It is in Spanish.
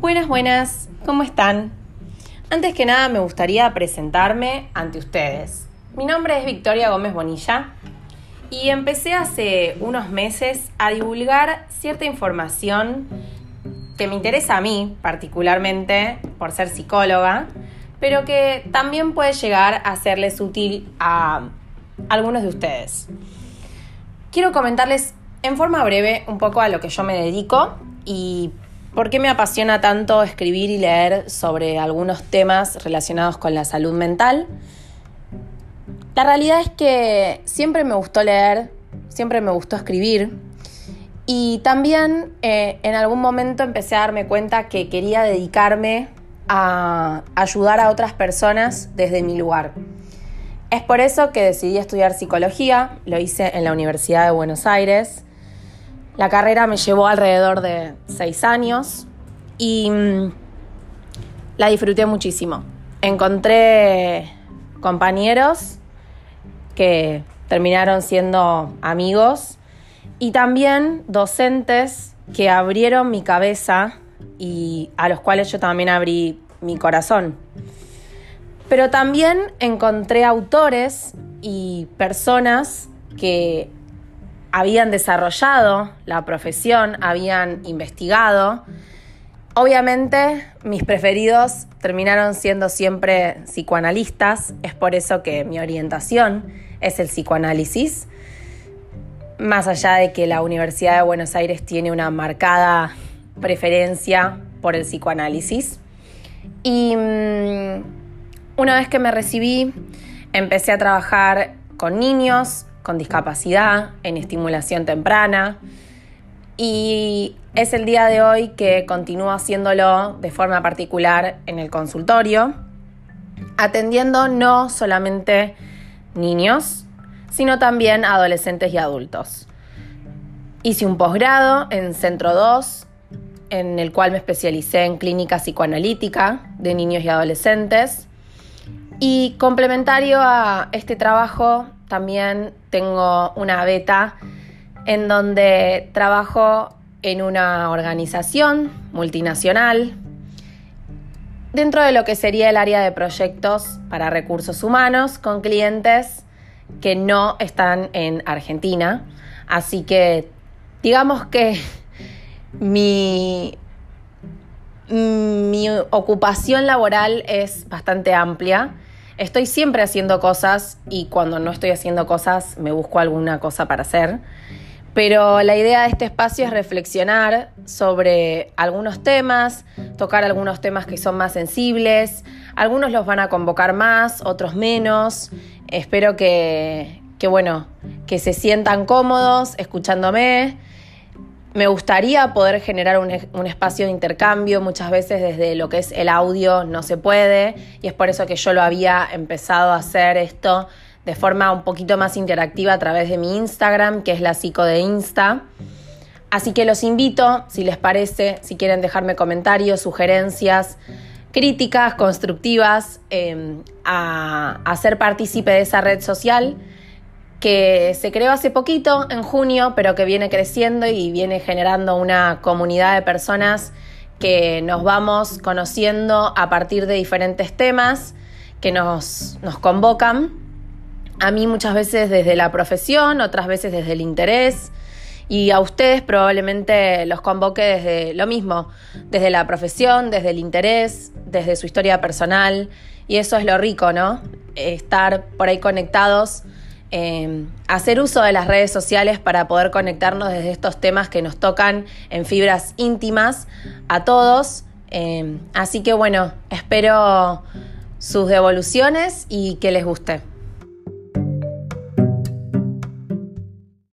Buenas, buenas, ¿cómo están? Antes que nada me gustaría presentarme ante ustedes. Mi nombre es Victoria Gómez Bonilla y empecé hace unos meses a divulgar cierta información que me interesa a mí particularmente por ser psicóloga, pero que también puede llegar a serles útil a algunos de ustedes. Quiero comentarles en forma breve un poco a lo que yo me dedico y por qué me apasiona tanto escribir y leer sobre algunos temas relacionados con la salud mental. La realidad es que siempre me gustó leer, siempre me gustó escribir y también eh, en algún momento empecé a darme cuenta que quería dedicarme a ayudar a otras personas desde mi lugar. Es por eso que decidí estudiar psicología, lo hice en la Universidad de Buenos Aires. La carrera me llevó alrededor de seis años y mm, la disfruté muchísimo. Encontré compañeros que terminaron siendo amigos y también docentes que abrieron mi cabeza y a los cuales yo también abrí mi corazón. Pero también encontré autores y personas que habían desarrollado la profesión, habían investigado. Obviamente mis preferidos terminaron siendo siempre psicoanalistas, es por eso que mi orientación es el psicoanálisis, más allá de que la Universidad de Buenos Aires tiene una marcada preferencia por el psicoanálisis. Y mm, una vez que me recibí, empecé a trabajar con niños con discapacidad en estimulación temprana y es el día de hoy que continúo haciéndolo de forma particular en el consultorio, atendiendo no solamente niños, sino también adolescentes y adultos. Hice un posgrado en Centro 2, en el cual me especialicé en clínica psicoanalítica de niños y adolescentes y complementario a este trabajo, también tengo una beta en donde trabajo en una organización multinacional dentro de lo que sería el área de proyectos para recursos humanos con clientes que no están en Argentina. Así que digamos que mi, ocupación laboral es bastante amplia Estoy siempre haciendo cosas y cuando no estoy haciendo cosas me busco alguna cosa para hacer. Pero la idea de este espacio es reflexionar sobre algunos temas, tocar algunos temas que son más sensibles. Algunos los van a convocar más, otros menos. Espero que, que bueno, que se sientan cómodos escuchándome me gustaría poder generar un, espacio de intercambio, muchas veces desde lo que es el audio no se puede y es por eso que yo lo había empezado a hacer esto de forma un poquito más interactiva a través de mi Instagram, que es la psico de Insta. Así que los invito, si les parece, si quieren dejarme comentarios, sugerencias, críticas constructivas, eh, a, a ser partícipe de esa red social que se creó hace poquito, en junio, pero que viene creciendo y viene generando una comunidad de personas que nos vamos conociendo a partir de diferentes temas que nos, nos convocan. A mí muchas veces desde la profesión, otras veces desde el interés. Y a ustedes probablemente los convoque desde lo mismo, desde la profesión, desde el interés, desde su historia personal. Y eso es lo rico, ¿no? Estar por ahí conectados Em, hacer uso de las redes sociales para poder conectarnos desde estos temas que nos tocan en fibras íntimas a todos. Em, así que bueno, espero sus devoluciones y que les guste.